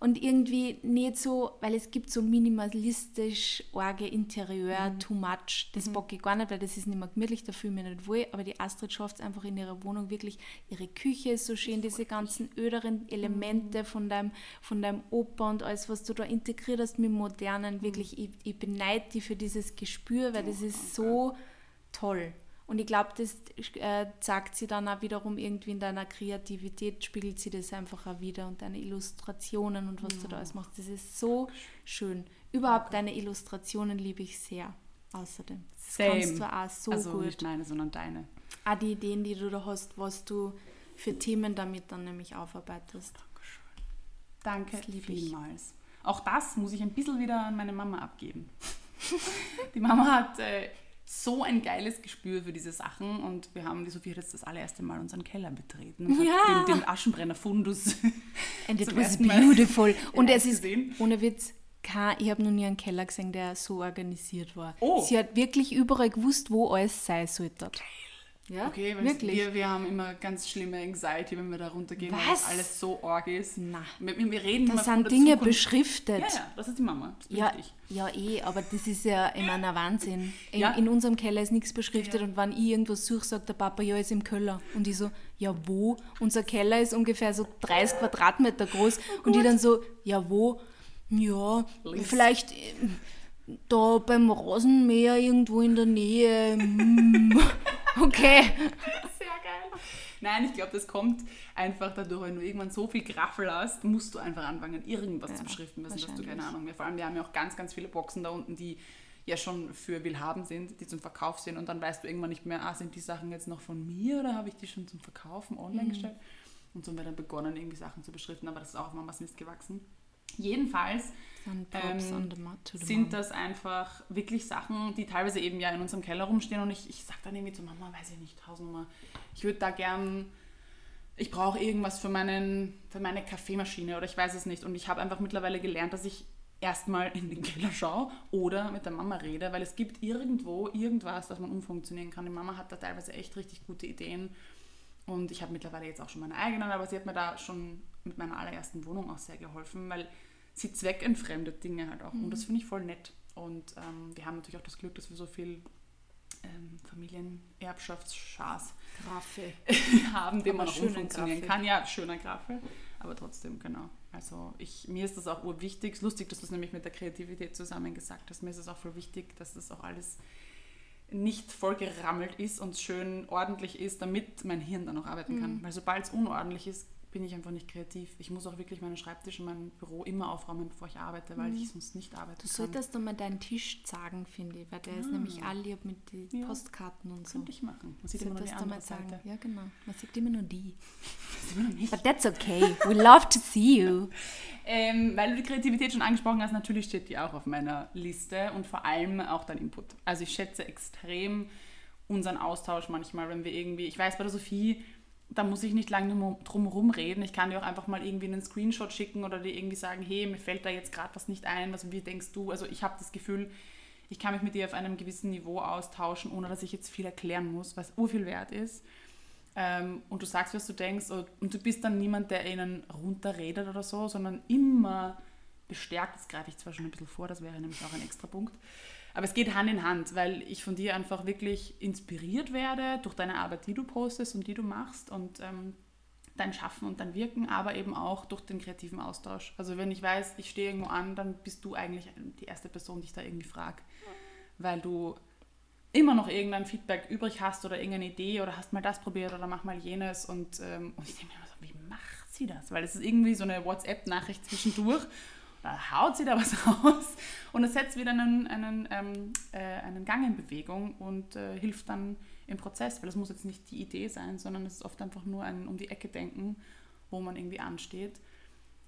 Und irgendwie nicht so, weil es gibt so minimalistisch arge Interieur, too much. Das bock ich gar nicht, weil das ist nicht mehr gemütlich, da fühle ich mich nicht wohl. Aber die Astrid schafft es einfach in ihrer Wohnung wirklich. Ihre Küche ist so schön, diese ganzen öderen Elemente von deinem, von deinem Opa und alles, was du da integriert hast mit Modernen. Wirklich, ich, ich beneide die für dieses Gespür, weil das ist so toll. Und ich glaube, das äh, zeigt sie dann auch wiederum irgendwie in deiner Kreativität, spiegelt sie das einfach auch wieder und deine Illustrationen und was du da alles machst. Das ist so schön. Überhaupt deine Illustrationen liebe ich sehr. Außerdem. Das Same. kannst du auch so also gut. nicht meine, sondern deine. Auch die Ideen, die du da hast, was du für Themen damit dann nämlich aufarbeitest. Danke Das lieb ich. vielmals. Auch das muss ich ein bisschen wieder an meine Mama abgeben. (laughs) die Mama hat äh, so ein geiles Gespür für diese Sachen und wir haben, die Sophie hat jetzt das allererste Mal unseren Keller betreten und Ja. den, den Aschenbrenner-Fundus (laughs) And it was beautiful. (laughs) Und es ist, gesehen. ohne Witz, kein, ich habe noch nie einen Keller gesehen, der so organisiert war. Oh. Sie hat wirklich überall gewusst, wo alles sein sollte. Ja, Okay, weil wirklich. Wir, wir haben immer ganz schlimme Anxiety, wenn wir da runtergehen, weil Was? das alles so arg ist. Na. Wir, wir reden immer da sind Dinge Zukunft. beschriftet. Ja, ja, das ist die Mama. Ja, ich. ja, eh, aber das ist ja meine, ein Wahnsinn. In, Ja. in unserem Keller ist nichts beschriftet Ja. und wenn ich irgendwas suche, sagt der Papa, ja, ist im Keller. Und ich so, ja, wo? Unser Keller ist ungefähr so 30 Quadratmeter groß. und ich dann so, ja, wo? Ja, Lies. vielleicht äh, da beim Rasenmäher irgendwo in der Nähe. (laughs) Okay. (laughs) Sehr geil. Nein, ich glaube, das kommt einfach dadurch, wenn du irgendwann so viel Graffel hast, musst du einfach anfangen, irgendwas zu beschriften müssen, dass du keine. Ahnung mehr. Vor allem, wir haben ja auch ganz, ganz viele Boxen da unten, die ja schon für Willhaben sind, die zum Verkauf sind und dann weißt du irgendwann nicht mehr, ah, sind die Sachen jetzt noch von mir oder habe ich die schon zum Verkaufen online Mhm. gestellt? Und so haben wir dann begonnen, irgendwie Sachen zu beschriften, aber das ist auch auf Mamas Mist gewachsen. Jedenfalls Ähm, sind das einfach wirklich Sachen, die teilweise eben ja in unserem Keller rumstehen. Und ich, ich sage dann irgendwie zu Mama, weiß ich nicht, Hausnummer, ich würde da gern, ich brauche irgendwas für, meinen, für meine Kaffeemaschine oder ich weiß es nicht. Und ich habe einfach mittlerweile gelernt, dass ich erstmal in den Keller schaue oder mit der Mama rede, weil es gibt irgendwo irgendwas, was man umfunktionieren kann. Die Mama hat da teilweise echt richtig gute Ideen und ich habe mittlerweile jetzt auch schon meine eigenen, aber sie hat mir da schon mit meiner allerersten Wohnung auch sehr geholfen, weil sie zweckentfremdet Dinge halt auch. Und das finde ich voll nett. Und ähm, wir haben natürlich auch das Glück, dass wir so viel ähm, Familienerbschaftsschaß Graffe. (laughs) haben, den Aber man auch umfunktionieren kann. Ja, schöner Graffel, aber trotzdem, genau. Also ich, mir ist das auch urwichtig. Es ist lustig, dass du es nämlich mit der Kreativität zusammen gesagt hast. Mir ist es auch voll wichtig, dass das auch alles nicht voll gerammelt ist und schön ordentlich ist, damit mein Hirn dann auch arbeiten kann. Weil sobald es unordentlich ist, bin ich einfach nicht kreativ. Ich muss auch wirklich meinen Schreibtisch und mein Büro immer aufräumen, bevor ich arbeite, weil mhm. ich sonst nicht arbeite. Du solltest doch mal deinen Tisch sagen, finde ich, weil der ah. ist nämlich all lieb mit den ja. Postkarten und so. Könnte ich machen. Man sieht immer nur die andere sagen. Seite. Ja, genau. Man sieht immer nur die. (laughs) But that's okay. We love to see you. (laughs) Ähm, weil du die Kreativität schon angesprochen hast, natürlich steht die auch auf meiner Liste und vor allem auch dein Input. Also ich schätze extrem unseren Austausch manchmal, wenn wir irgendwie, ich weiß bei der Sophie, da muss ich nicht lange drum herum reden. Ich kann dir auch einfach mal irgendwie einen Screenshot schicken oder dir irgendwie sagen, hey, mir fällt da jetzt gerade was nicht ein, also wie denkst du? Also ich habe das Gefühl, ich kann mich mit dir auf einem gewissen Niveau austauschen, ohne dass ich jetzt viel erklären muss, was urviel wert ist. Ähm, und du sagst, was du denkst und du bist dann niemand, der ihnen runterredet oder so, sondern immer bestärkt. Das greife ich zwar schon ein bisschen vor, das wäre nämlich auch ein extra Punkt. Aber es geht Hand in Hand, weil ich von dir einfach wirklich inspiriert werde durch deine Arbeit, die du postest und die du machst und ähm, dein Schaffen und dein Wirken, aber eben auch durch den kreativen Austausch. Also wenn ich weiß, ich stehe irgendwo an, dann bist du eigentlich die erste Person, die ich da irgendwie frage, weil du immer noch irgendein Feedback übrig hast oder irgendeine Idee oder hast mal das probiert oder mach mal jenes und, ähm, und ich denke mir immer so, wie macht sie das? Weil es ist irgendwie so eine WhatsApp-Nachricht zwischendurch da haut sie da was (laughs) raus und es setzt wieder einen, einen, ähm, äh, einen Gang in Bewegung und äh, hilft dann im Prozess, weil es muss jetzt nicht die Idee sein, sondern es ist oft einfach nur ein um die Ecke denken, wo man irgendwie ansteht.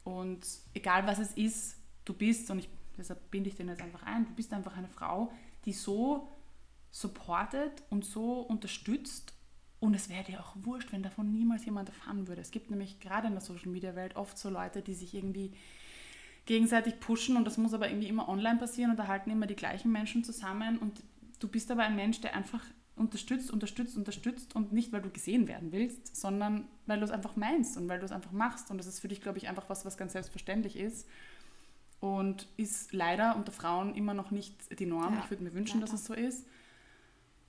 Und egal was es ist, du bist, und ich, deshalb binde ich den jetzt einfach ein, du bist einfach eine Frau, die so supportet und so unterstützt und es wäre dir auch wurscht, wenn davon niemals jemand erfahren würde. Es gibt nämlich gerade in der Social Media Welt oft so Leute, die sich irgendwie gegenseitig pushen und das muss aber irgendwie immer online passieren und da halten immer die gleichen Menschen zusammen und du bist aber ein Mensch, der einfach unterstützt, unterstützt, unterstützt und nicht, weil du gesehen werden willst, sondern weil du es einfach meinst und weil du es einfach machst und das ist für dich, glaube ich, einfach was, was ganz selbstverständlich ist und ist leider unter Frauen immer noch nicht die Norm. Ja, ich würde mir wünschen, leider. dass es so ist.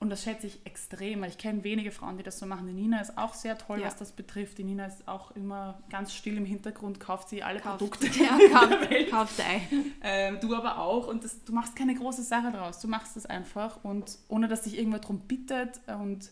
Und das schätze ich extrem, weil ich kenne wenige Frauen, die das so machen. Die Nina ist auch sehr toll, ja. was das betrifft. Die Nina ist auch immer ganz still im Hintergrund, kauft sie alle kauft, Produkte. Ja, (laughs) kauft, kauft ähm, Du aber auch. Und das, du machst keine große Sache draus. Du machst es einfach und ohne dass dich irgendwer darum bittet. Und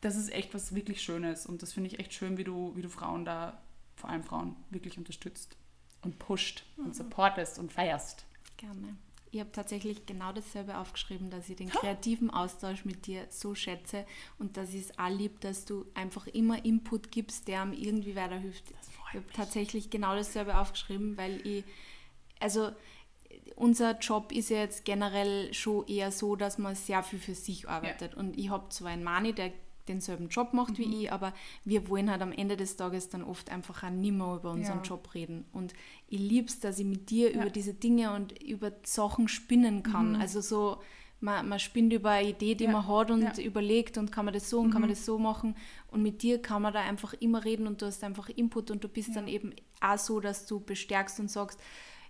das ist echt was wirklich Schönes. Und das finde ich echt schön, wie du, wie du Frauen da, vor allem Frauen, wirklich unterstützt und pusht mhm. und supportest und feierst. Gerne ich habe tatsächlich genau dasselbe aufgeschrieben, dass ich den kreativen Austausch mit dir so schätze und dass ich es auch lieb, dass du einfach immer Input gibst, der mir irgendwie weiterhilft. Ich habe tatsächlich genau dasselbe aufgeschrieben, weil ich, also unser Job ist ja jetzt generell schon eher so, dass man sehr viel für sich arbeitet. Ja. Und ich habe zwar einen Mani, der denselben Job macht mhm. wie ich, aber wir wollen halt am Ende des Tages dann oft einfach auch nicht mehr über unseren ja. Job reden. Und ich liebe es, dass ich mit dir ja. über diese Dinge und über Sachen spinnen kann. Mhm. Also so, man, man spinnt über eine Idee, die ja. man hat und überlegt und kann man das so und mhm. kann man mhm. das so machen. Und mit dir kann man da einfach immer reden und du hast einfach Input und du bist dann eben auch so, dass du bestärkst und sagst,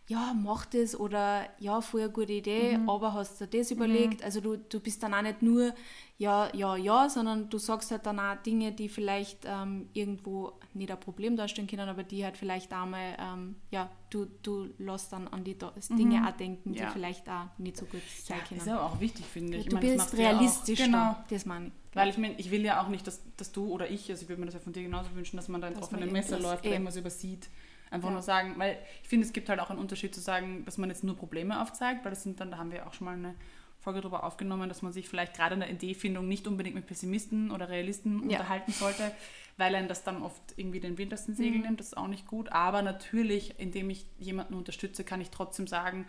ja, mach das oder ja, voll eine gute Idee, mhm. aber hast du das überlegt? Mhm. Also du, du bist dann auch nicht nur ja, ja, ja, sondern du sagst halt dann auch Dinge, die vielleicht ähm, irgendwo nicht ein Problem darstellen können, aber die halt vielleicht einmal, ähm, ja, du, du lässt dann an die mhm. Dinge auch denken, ja. die vielleicht auch nicht so gut sein ja, können. Das ist aber auch wichtig, finde ich. Du ich meine, bist realistisch, ja genau. das meine ich. Weil ich meine, ich will ja auch nicht, dass, dass du oder ich, also ich würde mir das ja von dir genauso wünschen, dass man da ins offene Messer läuft oder irgendwas übersieht. Einfach ja. nur sagen, weil ich finde, es gibt halt auch einen Unterschied zu sagen, dass man jetzt nur Probleme aufzeigt, weil das sind dann, da haben wir auch schon mal eine Folge darüber aufgenommen, dass man sich vielleicht gerade in der Ideefindung nicht unbedingt mit Pessimisten oder Realisten ja. unterhalten sollte, weil einen das dann oft irgendwie den Wind aus den Segeln mhm. nimmt. Das ist auch nicht gut. Aber natürlich, indem ich jemanden unterstütze, kann ich trotzdem sagen,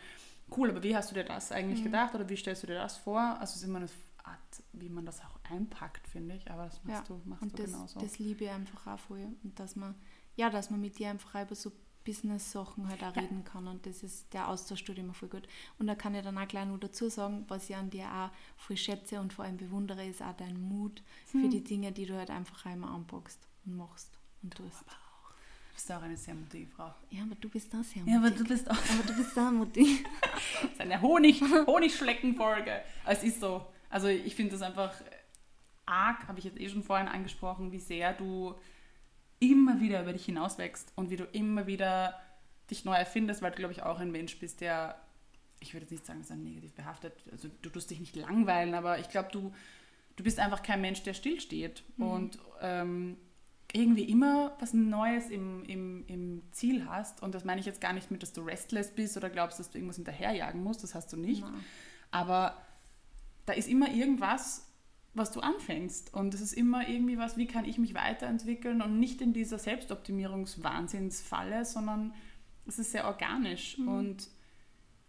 cool, aber wie hast du dir das eigentlich mhm. gedacht oder wie stellst du dir das vor? Also es ist immer eine Art, wie man das auch einpackt, finde ich. Aber das machst ja. du, machst und du das, genauso. Das liebe ich einfach auch vorher. Und dass man ja, dass man mit dir einfach über so Business-Sachen halt auch ja. reden kann und das ist, der Austausch tut immer voll gut. Und da kann ich dann auch gleich noch dazu sagen, was ich an dir auch voll schätze und vor allem bewundere, ist auch dein Mut hm. für die Dinge, die du halt einfach einmal anpackst und machst und tust. Aber auch. Du bist auch eine sehr mutige Frau. Ja, aber du bist auch sehr mutig. Ja, aber du bist auch, aber du bist auch mutig. (laughs) das ist eine Honig, Honigschlecken-Folge. Es ist so. Also ich finde das einfach arg, habe ich jetzt eh schon vorhin angesprochen, wie sehr du immer wieder über dich hinauswächst und wie du immer wieder dich neu erfindest, weil du, glaube ich, auch ein Mensch bist, der, ich würde jetzt nicht sagen, dass er negativ behaftet, also du tust dich nicht langweilen, aber ich glaube, du, du bist einfach kein Mensch, der stillsteht. Mhm. Und ähm, irgendwie immer was Neues im, im, im Ziel hast. Und das meine ich jetzt gar nicht mit, dass du restless bist oder glaubst, dass du irgendwas hinterherjagen musst. Das hast du nicht. Nein. Aber da ist immer irgendwas, was du anfängst. Und es ist immer irgendwie was, wie kann ich mich weiterentwickeln und nicht in dieser Selbstoptimierungswahnsinnsfalle, sondern es ist sehr organisch Mhm. und,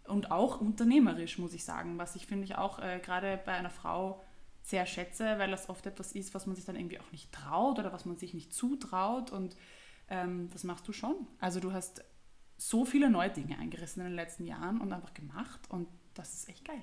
und auch unternehmerisch, muss ich sagen, was ich finde ich auch äh, gerade bei einer Frau sehr schätze, weil das oft etwas ist, was man sich dann irgendwie auch nicht traut oder was man sich nicht zutraut und ähm, das machst du schon. Also du hast so viele neue Dinge eingerissen in den letzten Jahren und einfach gemacht und das ist echt geil.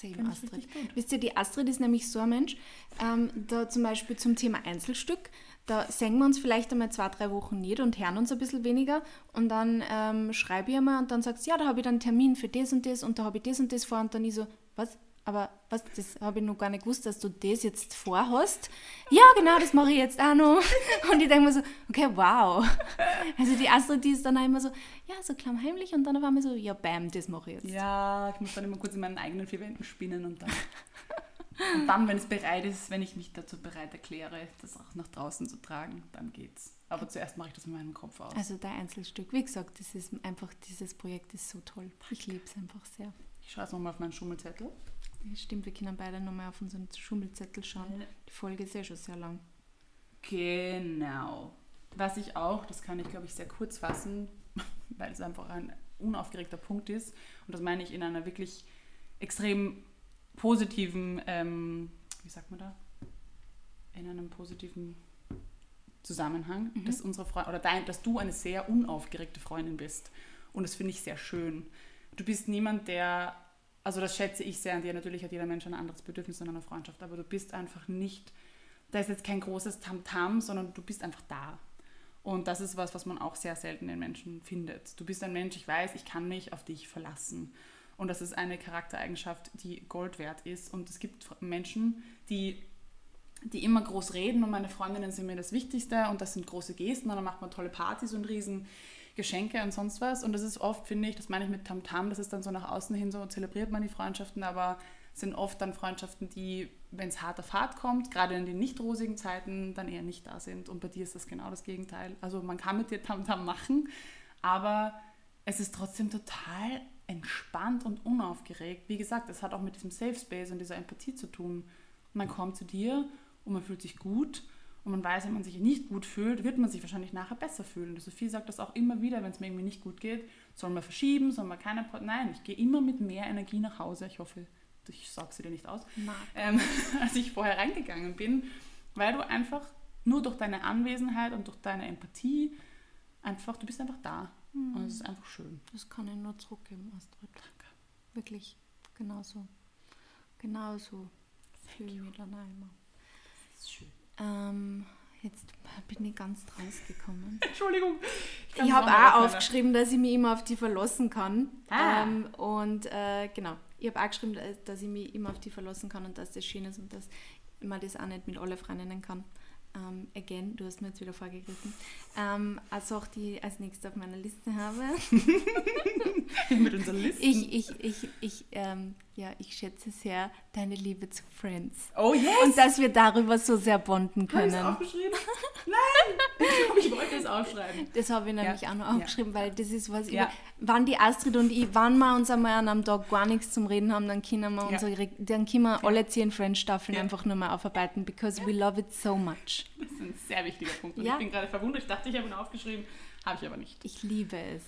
Same Astrid. Wisst ihr, die Astrid ist nämlich so ein Mensch, ähm, da zum Beispiel zum Thema Einzelstück, da singen wir uns vielleicht einmal zwei, drei Wochen nicht und hören uns ein bisschen weniger und dann ähm, schreibe ich einmal und dann sagst du, ja, da habe ich dann einen Termin für das und das und da habe ich das und das vor und dann ich so, was? Aber was, das habe ich noch gar nicht gewusst, dass du das jetzt vorhast. Ja, genau, das mache ich jetzt auch noch. (laughs) Und ich denke mir so, okay, wow. Also die Astrid, die ist dann auch immer so, ja, so klammheimlich und dann auf einmal so, ja, bam, das mache ich jetzt. Ja, ich muss dann immer kurz in meinen eigenen vier Wänden spinnen und dann, und dann, wenn es bereit ist, wenn ich mich dazu bereit erkläre, das auch nach draußen zu tragen, dann geht's. Aber zuerst mache ich das mit meinem Kopf aus. Also dein Einzelstück. Wie gesagt, das ist einfach, dieses Projekt ist so toll. Ich liebe es einfach sehr. Ich schaue jetzt nochmal auf meinen Schummelzettel. Ja, stimmt, wir können beide nochmal auf unseren Schummelzettel schauen. Die Folge ist ja schon sehr lang. Genau. Was ich auch, das kann ich glaube ich sehr kurz fassen, (laughs) weil es einfach ein unaufgeregter Punkt ist. Und das meine ich in einer wirklich extrem positiven, ähm, wie sagt man da? In einem positiven Zusammenhang, dass unsere Freundin oder dein, dass du eine sehr unaufgeregte Freundin bist. Und das finde ich sehr schön. Du bist niemand, der, also das schätze ich sehr an dir. Natürlich hat jeder Mensch ein anderes Bedürfnis in einer Freundschaft, aber du bist einfach nicht, da ist jetzt kein großes Tamtam, sondern du bist einfach da. Und das ist was, was man auch sehr selten in Menschen findet. Du bist ein Mensch, ich weiß, ich kann mich auf dich verlassen. Und das ist eine Charaktereigenschaft, die Gold wert ist. Und es gibt Menschen, die, die immer groß reden und meine Freundinnen sind mir das Wichtigste und das sind große Gesten und dann macht man tolle Partys und riesen Geschenke und sonst was. Und das ist oft, finde ich, das meine ich mit Tamtam, das ist dann so nach außen hin so, zelebriert man die Freundschaften, aber sind oft dann Freundschaften, die, wenn es hart auf hart kommt, gerade in den nicht rosigen Zeiten, dann eher nicht da sind. Und bei dir ist das genau das Gegenteil. Also man kann mit dir Tamtam machen, aber es ist trotzdem total entspannt und unaufgeregt. Wie gesagt, es hat auch mit diesem Safe Space und dieser Empathie zu tun. Man kommt zu dir und man fühlt sich gut und man weiß, wenn man sich nicht gut fühlt, wird man sich wahrscheinlich nachher besser fühlen. Die Sophie sagt das auch immer wieder, wenn es mir irgendwie nicht gut geht, soll man verschieben, soll man keine... Nein, ich gehe immer mit mehr Energie nach Hause. Ich hoffe, ich sage sie dir nicht aus. Ähm, (laughs) als ich vorher reingegangen bin, weil du einfach nur durch deine Anwesenheit und durch deine Empathie einfach, du bist einfach da. Und es ist einfach schön. Das kann ich nur zurückgeben, Astrid. Wirklich, genauso. Genauso fühle ich mich dann immer. Das ist schön. Ähm, jetzt bin ich ganz rausgekommen. (laughs) Entschuldigung. Ich es habe auch aufgeschrieben, dass ich mich immer auf die verlassen kann. Ah. Ähm, und äh, genau, ich habe auch geschrieben, dass- ich mich immer auf die verlassen kann und dass das schön ist und dass man das auch nicht mit allen Freundinnen kann. Ähm, again, du hast mir jetzt wieder vorgegriffen. Ähm, also auch die als nächstes auf meiner Liste habe. (laughs) mit unseren Listen. Ich, ich, ich, ich, ähm, ja, ich schätze sehr deine Liebe zu Friends. oh yes! Und dass wir darüber so sehr bonden Habe ich es können. aufgeschrieben? Nein! Ich, wollte es aufschreiben. Das habe ich nämlich Ja, auch noch ja. aufgeschrieben, weil das ist was, Ja. über, wann die Astrid und ich, wann wir uns einmal an einem Tag gar nichts zum Reden haben, dann können wir, Ja. unsere, dann können wir alle zehn Friends-Staffeln Ja. einfach nur mal aufarbeiten, because we love it so much. Das ist ein sehr wichtiger Punkt. Und Ja. ich bin gerade verwundert. Ich dachte, ich habe ihn aufgeschrieben. Habe ich aber nicht. Ich liebe es.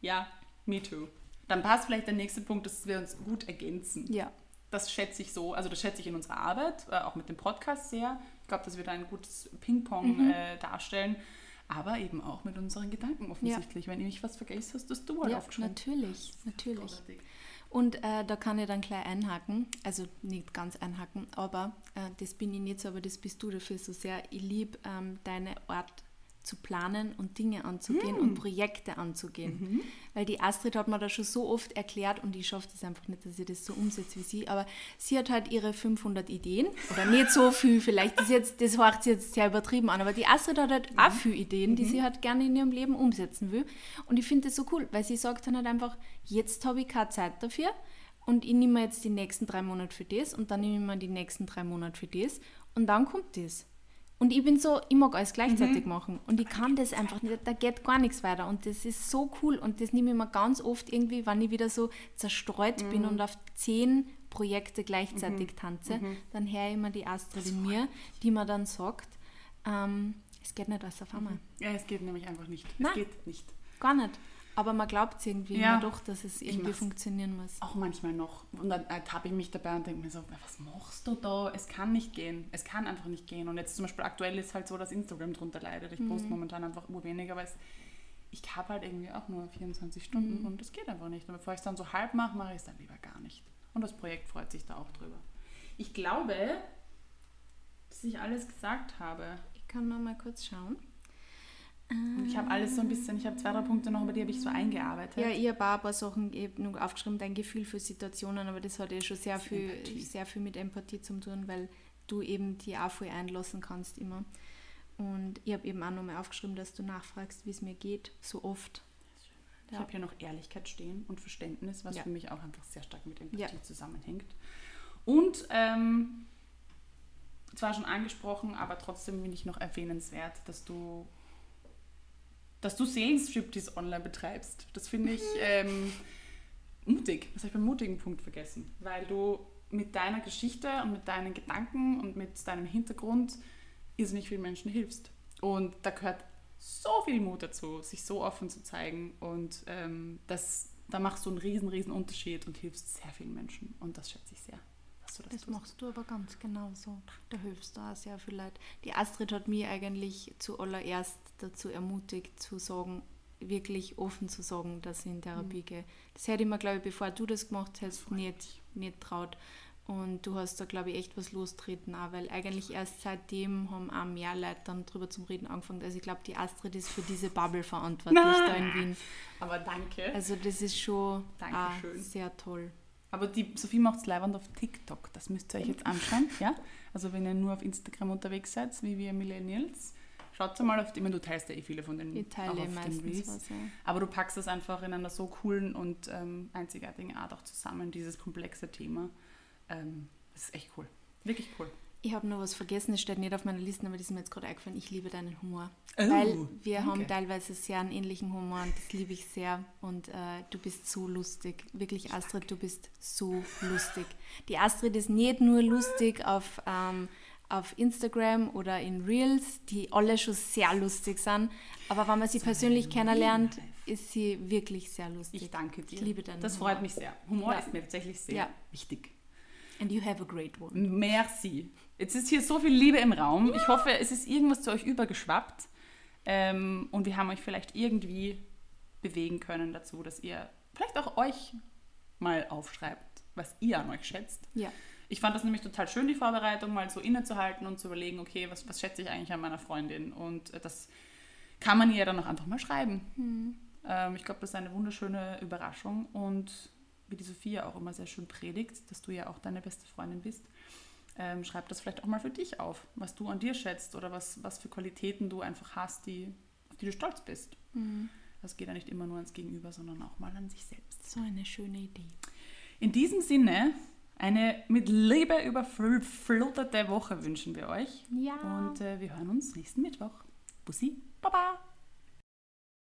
Ja, me too. Dann passt vielleicht der nächste Punkt, dass wir uns gut ergänzen. Ja. Das schätze ich so, also das schätze ich in unserer Arbeit, äh, auch mit dem Podcast sehr. Ich glaube, dass wir da ein gutes Ping-Pong Mhm. äh, darstellen, aber eben auch mit unseren Gedanken offensichtlich. Wenn ich was vergesse, hast das du halt Ja, aufgeschrieben. natürlich, natürlich. Großartig. Und äh, da kann ich dann gleich einhaken, also nicht ganz einhaken, aber äh, das bin ich nicht so, aber das bist du dafür so sehr. Ich liebe ähm, deine Art zu planen und Dinge anzugehen und Projekte anzugehen. Weil die Astrid hat mir das schon so oft erklärt und ich schaffe das einfach nicht, dass ich das so umsetze wie sie, aber sie hat halt ihre 500 Ideen oder nicht so viel vielleicht, das, jetzt, das hört sich jetzt sehr übertrieben an, aber die Astrid hat halt auch viele Ideen, die sie halt gerne in ihrem Leben umsetzen will. Und ich finde das so cool, weil sie sagt dann halt einfach, jetzt habe ich keine Zeit dafür und ich nehme jetzt die nächsten drei Monate für das und dann nehme ich mir die nächsten drei Monate für das und dann kommt das. Und ich bin so, ich mag alles gleichzeitig mhm. machen. Und ich kann das einfach nicht, da geht gar nichts weiter. Und das ist so cool. Und das nehme ich mir ganz oft irgendwie, wenn ich wieder so zerstreut mhm. bin und auf zehn Projekte gleichzeitig mhm. tanze, mhm. dann höre ich immer die Astrid in mir, die mir dann sagt, ähm, es geht nicht alles auf einmal. Mhm. Ja, es geht nämlich einfach nicht. Nein, es geht nicht. Gar nicht. Aber man glaubt es irgendwie ja. immer doch, dass es irgendwie funktionieren muss. Auch manchmal noch. Und dann ertappe ich mich dabei und denke mir so, was machst du da? Es kann nicht gehen. Es kann einfach nicht gehen. Und jetzt zum Beispiel aktuell ist halt so, dass Instagram drunter leidet. Ich poste mhm. momentan einfach nur weniger, weil es, ich habe halt irgendwie auch nur 24 Stunden mhm. und das geht einfach nicht. Und bevor ich es dann so halb mache, mache ich es dann lieber gar nicht. Und das Projekt freut sich da auch drüber. Ich glaube, dass ich alles gesagt habe. Ich kann noch mal kurz schauen. Und ich habe alles so ein bisschen, ich habe zwei, drei Punkte noch, über die habe ich so eingearbeitet. Ja, ich habe auch ein paar Sachen eben aufgeschrieben, dein Gefühl für Situationen, aber das hat ja schon sehr viel, sehr viel mit Empathie zu tun, weil du eben die auch voll einlassen kannst immer. Und ich habe eben auch nochmal aufgeschrieben, dass du nachfragst, wie es mir geht, so oft. Ich ja. habe hier noch Ehrlichkeit stehen und Verständnis, was ja. für mich auch einfach sehr stark mit Empathie ja. zusammenhängt. Und ähm, zwar schon angesprochen, aber trotzdem finde ich noch erwähnenswert, dass du dass du Seelenstriptease online betreibst. Das finde ich ähm, mutig. Das habe ich beim mutigen Punkt vergessen. Weil du mit deiner Geschichte und mit deinen Gedanken und mit deinem Hintergrund irrsinnig vielen Menschen hilfst. Und da gehört so viel Mut dazu, sich so offen zu zeigen. Und ähm, das, da machst du einen riesen, riesen Unterschied und hilfst sehr vielen Menschen. Und das schätze ich sehr du das Das machst du aber ganz genauso. Da hilfst du auch sehr viel Leid. Die Astrid hat mich eigentlich zuallererst dazu ermutigt, zu sagen, wirklich offen zu sagen, dass ich in Therapie mhm. gehe. Das hätte ich mir, glaube ich, bevor du das gemacht hast, nicht, nicht traut. Und du hast da, glaube ich, echt was lostreten auch, weil eigentlich erst seitdem haben auch mehr Leute dann drüber zum Reden angefangen. Also ich glaube, die Astrid ist für diese Bubble verantwortlich Nein. da in Wien. Aber danke. Also das ist schon sehr toll. Aber die Sophie macht es leibend auf TikTok. Das müsst ihr euch jetzt anschauen. Ja? Also wenn ihr nur auf Instagram unterwegs seid, wie wir Millennials, schaut mal auf die, ich meine, du teilst ja eh viele von den Ich teile auf meistens den Reels, was, ja. Aber du packst das einfach in einer so coolen und ähm, einzigartigen Art auch zusammen, dieses komplexe Thema. Ähm, das ist echt cool. Wirklich cool. Ich habe noch was vergessen, es steht nicht auf meiner Liste, aber das ist mir jetzt gerade eingefallen. Ich liebe deinen Humor. Oh, weil wir danke. haben teilweise sehr einen ähnlichen Humor und das liebe ich sehr. Und äh, du bist so lustig. Wirklich, Astrid, du bist so lustig. Die Astrid ist nicht nur lustig auf, ähm, auf Instagram oder in Reels, die alle schon sehr lustig sind. Aber wenn man sie so persönlich kennenlernt, ist sie wirklich sehr lustig. Ich danke dir. Ich liebe deinen Das Humor. freut mich sehr. Humor ja. ist mir tatsächlich sehr ja. wichtig. And you have a great one. Merci. Jetzt ist hier so viel Liebe im Raum. Ich hoffe, es ist irgendwas zu euch übergeschwappt. Ähm, und wir haben euch vielleicht irgendwie bewegen können dazu, dass ihr vielleicht auch euch mal aufschreibt, was ihr an euch schätzt. Ja. Ich fand das nämlich total schön, die Vorbereitung, mal so innezuhalten und zu überlegen, okay, was, was schätze ich eigentlich an meiner Freundin? Und äh, das kann man ihr dann auch einfach mal schreiben. Mhm. Ähm, ich glaube, das ist eine wunderschöne Überraschung und wie die Sophia auch immer sehr schön predigt, dass du ja auch deine beste Freundin bist ähm, schreib das vielleicht auch mal für dich auf, was du an dir schätzt oder was, was für Qualitäten du einfach hast, die, auf die du stolz bist. Mhm. Das geht ja nicht immer nur ans Gegenüber, sondern auch mal an sich selbst. So eine schöne Idee. In diesem Sinne, eine mit Liebe überflutete Woche wünschen wir euch. Ja. Und äh, wir hören uns nächsten Mittwoch. Bussi, Baba!